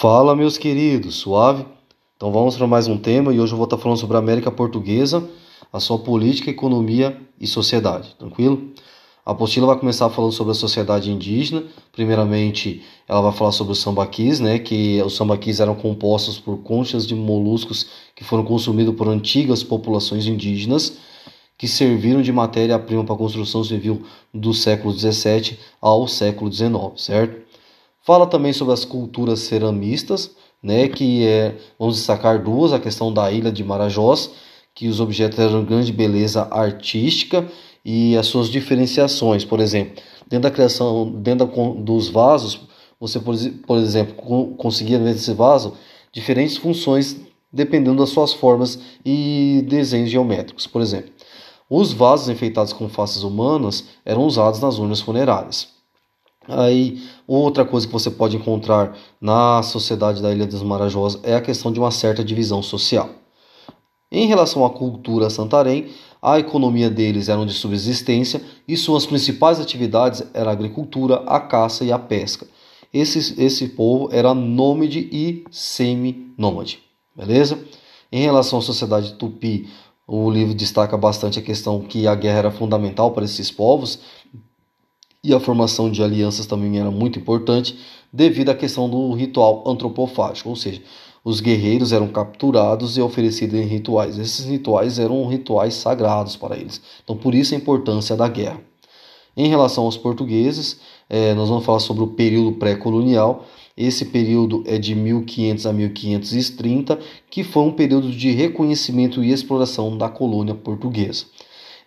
Fala, meus queridos, suave? Então vamos para mais um tema e hoje eu vou estar falando sobre a América Portuguesa, a sua política, economia e sociedade, tranquilo? A apostila vai começar falando sobre a sociedade indígena. Primeiramente, ela vai falar sobre os sambaquis, né, que os sambaquis eram compostos por conchas de moluscos que foram consumidos por antigas populações indígenas que serviram de matéria-prima para a construção civil do século 17 ao século 19, certo? Fala também sobre as culturas ceramistas, né, que é, vamos destacar duas, a questão da ilha de Marajós, que os objetos eram de grande beleza artística e as suas diferenciações, por exemplo, dentro da criação, dentro dos vasos, você, por exemplo, conseguia nesse vaso diferentes funções dependendo das suas formas e desenhos geométricos, por exemplo. Os vasos enfeitados com faces humanas eram usados nas urnas funerárias. Aí, outra coisa que você pode encontrar na sociedade da Ilha dos Marajós é a questão de uma certa divisão social. Em relação à cultura santarém, a economia deles era de subsistência e suas principais atividades eram a agricultura, a caça e a pesca. Esse, esse povo era nômade e semi-nômade, beleza? Em relação à sociedade tupi, o livro destaca bastante a questão que a guerra era fundamental para esses povos, e a formação de alianças também era muito importante devido à questão do ritual antropofágico, ou seja, os guerreiros eram capturados e oferecidos em rituais. Esses rituais eram rituais sagrados para eles. Então, por isso a importância da guerra. Em relação aos portugueses, é, nós vamos falar sobre o período pré-colonial. Esse período é de 1500 a 1530, que foi um período de reconhecimento e exploração da colônia portuguesa.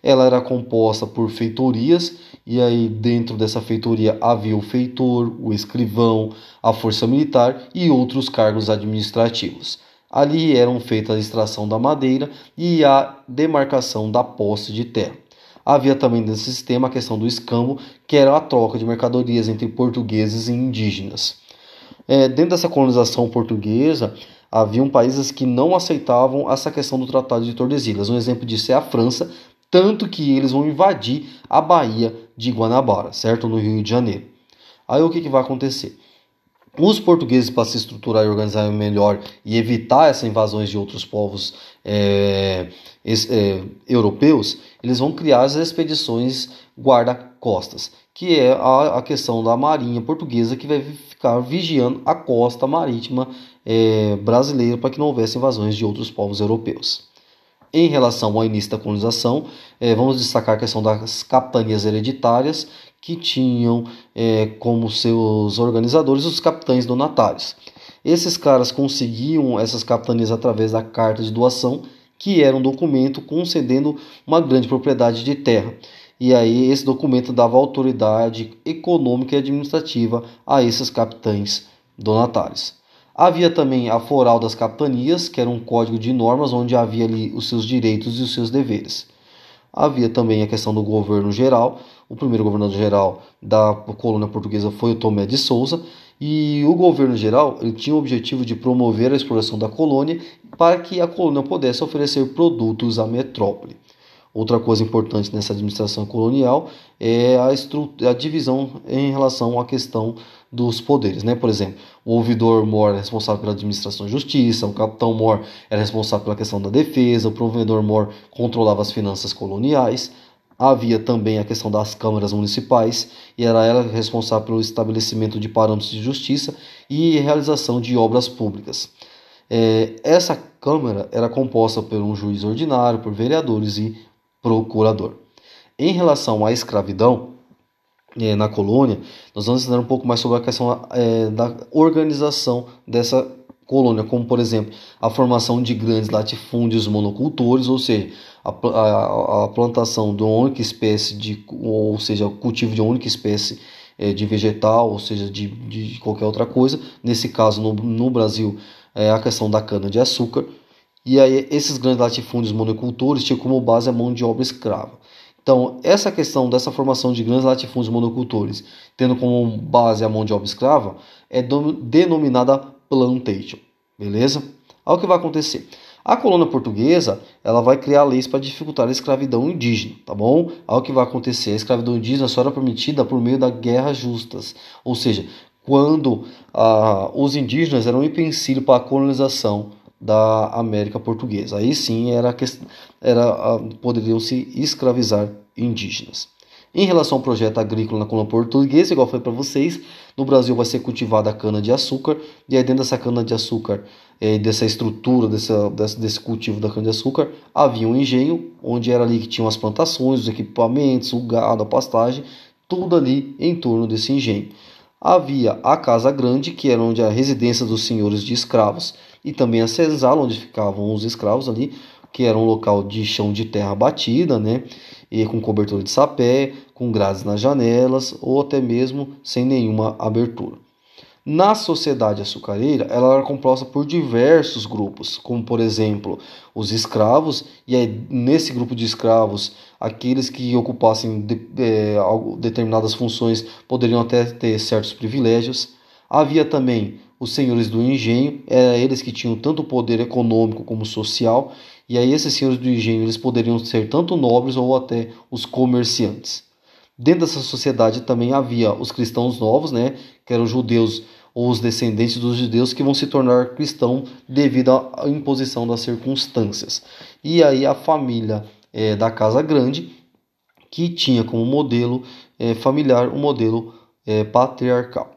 Ela era composta por feitorias e aí dentro dessa feitoria havia o feitor, o escrivão, a força militar e outros cargos administrativos. Ali eram feitas a extração da madeira e a demarcação da posse de terra. Havia também nesse sistema a questão do escambo, que era a troca de mercadorias entre portugueses e indígenas. É, dentro dessa colonização portuguesa, haviam países que não aceitavam essa questão do Tratado de Tordesilhas. Um exemplo disso é a França, tanto que eles vão invadir a Baía de Guanabara, certo? No Rio de Janeiro. Aí o que, que vai acontecer? Os portugueses, para se estruturar e organizar melhor e evitar essas invasões de outros povos é, é, europeus, eles vão criar as expedições guarda-costas, que é a, a, questão da marinha portuguesa que vai ficar vigiando a costa marítima é, brasileira para que não houvesse invasões de outros povos europeus. Em relação ao início da colonização, é, vamos destacar a questão das capitanias hereditárias, que tinham é, como seus organizadores os capitães donatários. Esses caras conseguiam essas capitanias através da carta de doação, que era um documento concedendo uma grande propriedade de terra. E aí esse documento dava autoridade econômica e administrativa a esses capitães donatários. Havia também a Foral das Capitanias, que era um código de normas onde havia ali os seus direitos e os seus deveres. Havia também a questão do governo geral. O primeiro governador geral da colônia portuguesa foi o Tomé de Souza, e o governo geral ele tinha o objetivo de promover a exploração da colônia para que a colônia pudesse oferecer produtos à metrópole. Outra coisa importante nessa administração colonial é a, a divisão em relação à questão dos poderes. Né? Por exemplo, o ouvidor mor é responsável pela administração de justiça, o capitão mor era responsável pela questão da defesa, o provedor mor controlava as finanças coloniais. Havia também a questão das câmaras municipais e era ela responsável pelo estabelecimento de parâmetros de justiça e realização de obras públicas. É, essa Câmara era composta por um juiz ordinário, por vereadores e procurador. Em relação à escravidão é, na colônia, nós vamos entender um pouco mais sobre a questão é, da organização dessa colônia, como por exemplo a formação de grandes latifúndios monocultores, ou seja, a, a, a plantação de uma única espécie de, ou seja, o cultivo de uma única espécie é, de vegetal, ou seja, de, de qualquer outra coisa. Nesse caso, no, no Brasil, é a questão da cana de açúcar. E aí esses grandes latifúndios monocultores tinham como base a mão de obra escrava. Então, essa questão dessa formação de grandes latifúndios monocultores, tendo como base a mão de obra escrava, é denominada plantation, beleza? Olha o que vai acontecer. A colônia portuguesa, ela vai criar leis para dificultar a escravidão indígena, tá bom? Olha o que vai acontecer. A escravidão indígena só era permitida por meio das guerras justas, ou seja, quando ah, os indígenas eram um empecilho para a colonização da América Portuguesa. Aí sim era, era poderiam se escravizar indígenas. Em relação ao projeto agrícola na colônia portuguesa, igual foi para vocês, no Brasil vai ser cultivada a cana-de-açúcar, e aí dentro dessa cana-de-açúcar, é, dessa estrutura, dessa, desse, desse cultivo da cana-de-açúcar, havia um engenho, onde era ali que tinham as plantações, os equipamentos, o gado, a pastagem, tudo ali em torno desse engenho. Havia a Casa Grande, que era onde a residência dos senhores de escravos, e também a senzala, onde ficavam os escravos ali, que era um local de chão de terra batida, né? E com cobertura de sapé, com grades nas janelas ou até mesmo sem nenhuma abertura. Na sociedade açucareira, ela era composta por diversos grupos, como por exemplo os escravos, e aí nesse grupo de escravos, aqueles que ocupassem de, é, determinadas funções poderiam até ter certos privilégios. Havia também os senhores do engenho, eram eles que tinham tanto poder econômico como social, e aí esses senhores do engenho eles poderiam ser tanto nobres ou até os comerciantes. Dentro dessa sociedade também havia os cristãos novos, né, que eram judeus ou os descendentes dos judeus que vão se tornar cristãos devido à imposição das circunstâncias. E aí a família é, da Casa Grande, que tinha como modelo é, familiar o modelo é, patriarcal.